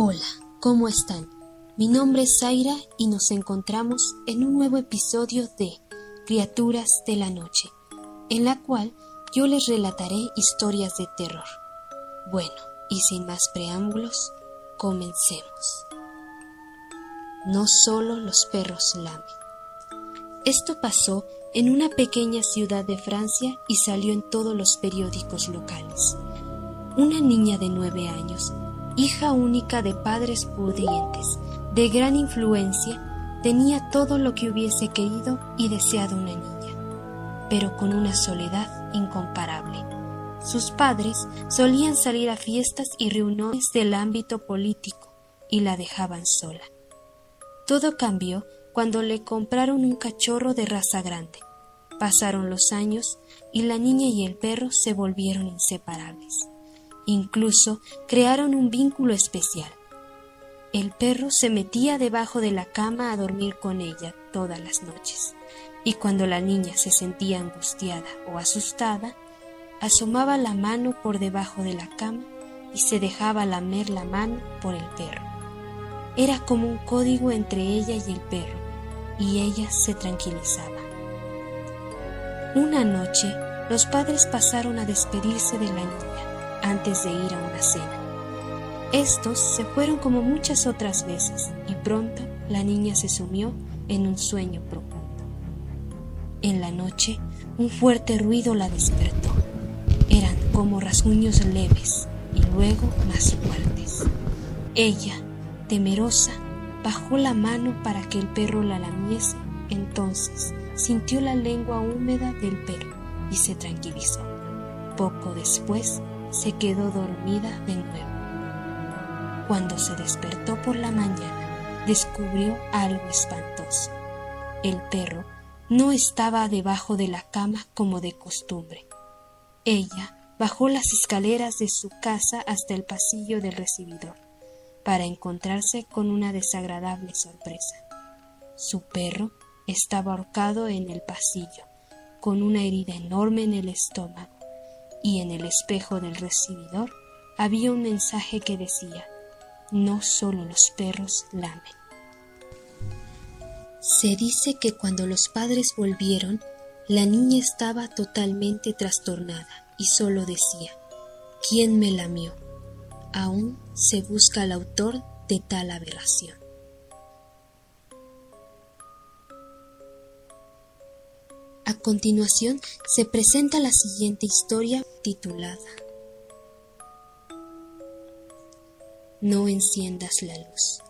Hola, ¿cómo están? Mi nombre es Zaira y nos encontramos en un nuevo episodio de Criaturas de la Noche, en la cual yo les relataré historias de terror. Bueno, y sin más preámbulos, comencemos. No solo los perros lamen. Esto pasó en una pequeña ciudad de Francia y salió en todos los periódicos locales. Una niña de nueve años, hija única de padres pudientes, de gran influencia, tenía todo lo que hubiese querido y deseado una niña, pero con una soledad incomparable. Sus padres solían salir a fiestas y reuniones del ámbito político y la dejaban sola. Todo cambió cuando le compraron un cachorro de raza grande. Pasaron los años y la niña y el perro se volvieron inseparables. Incluso crearon un vínculo especial. El perro se metía debajo de la cama a dormir con ella todas las noches, y cuando la niña se sentía angustiada o asustada, asomaba la mano por debajo de la cama y se dejaba lamer la mano por el perro. Era como un código entre ella y el perro, y ella se tranquilizaba. Una noche, los padres pasaron a despedirse de la niña antes de ir a una cena. Estos se fueron como muchas otras veces y pronto la niña se sumió en un sueño profundo. En la noche un fuerte ruido la despertó. Eran como rasguños leves y luego más fuertes. Ella, temerosa, bajó la mano para que el perro la lamiese. Entonces sintió la lengua húmeda del perro y se tranquilizó. Poco después se quedó dormida de nuevo. Cuando se despertó por la mañana, descubrió algo espantoso. El perro no estaba debajo de la cama como de costumbre. Ella bajó las escaleras de su casa hasta el pasillo del recibidor, para encontrarse con una desagradable sorpresa. Su perro estaba ahorcado en el pasillo, con una herida enorme en el estómago y en el espejo del recibidor había un mensaje que decía, no solo los perros lamen. Se dice que cuando los padres volvieron, la niña estaba totalmente trastornada y solo decía, ¿quién me lamió? Aún se busca al autor de tal aberración. A continuación se presenta la siguiente historia titulada No enciendas la luz.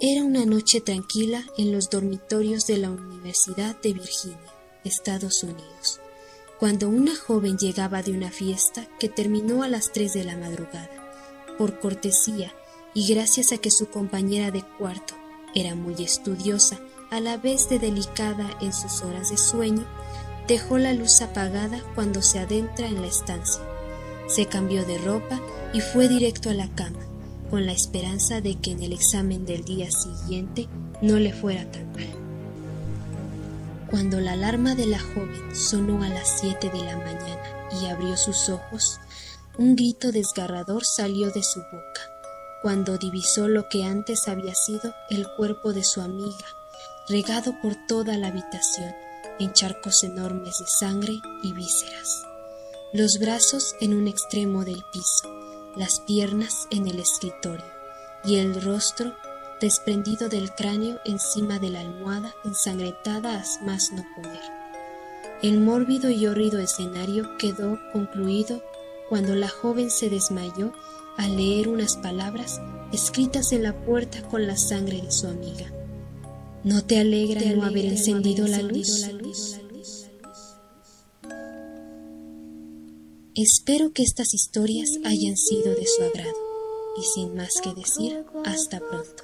Era una noche tranquila en los dormitorios de la Universidad de Virginia, Estados Unidos, cuando una joven llegaba de una fiesta que terminó a las tres de la madrugada. Por cortesía y gracias a que su compañera de cuarto era muy estudiosa, a la vez de delicada en sus horas de sueño, dejó la luz apagada cuando se adentra en la estancia. Se cambió de ropa y fue directo a la cama, con la esperanza de que en el examen del día siguiente no le fuera tan mal. Cuando la alarma de la joven sonó a las siete de la mañana y abrió sus ojos, un grito desgarrador salió de su boca, cuando divisó lo que antes había sido el cuerpo de su amiga, regado por toda la habitación en charcos enormes de sangre y vísceras. Los brazos en un extremo del piso, las piernas en el escritorio y el rostro desprendido del cráneo encima de la almohada ensangrentada a más no poder. El mórbido y horrido escenario quedó concluido cuando la joven se desmayó al leer unas palabras escritas en la puerta con la sangre de su amiga. ¿No te alegra no haber encendido la luz? Espero que estas historias hayan sido de su agrado y sin más que decir, hasta pronto.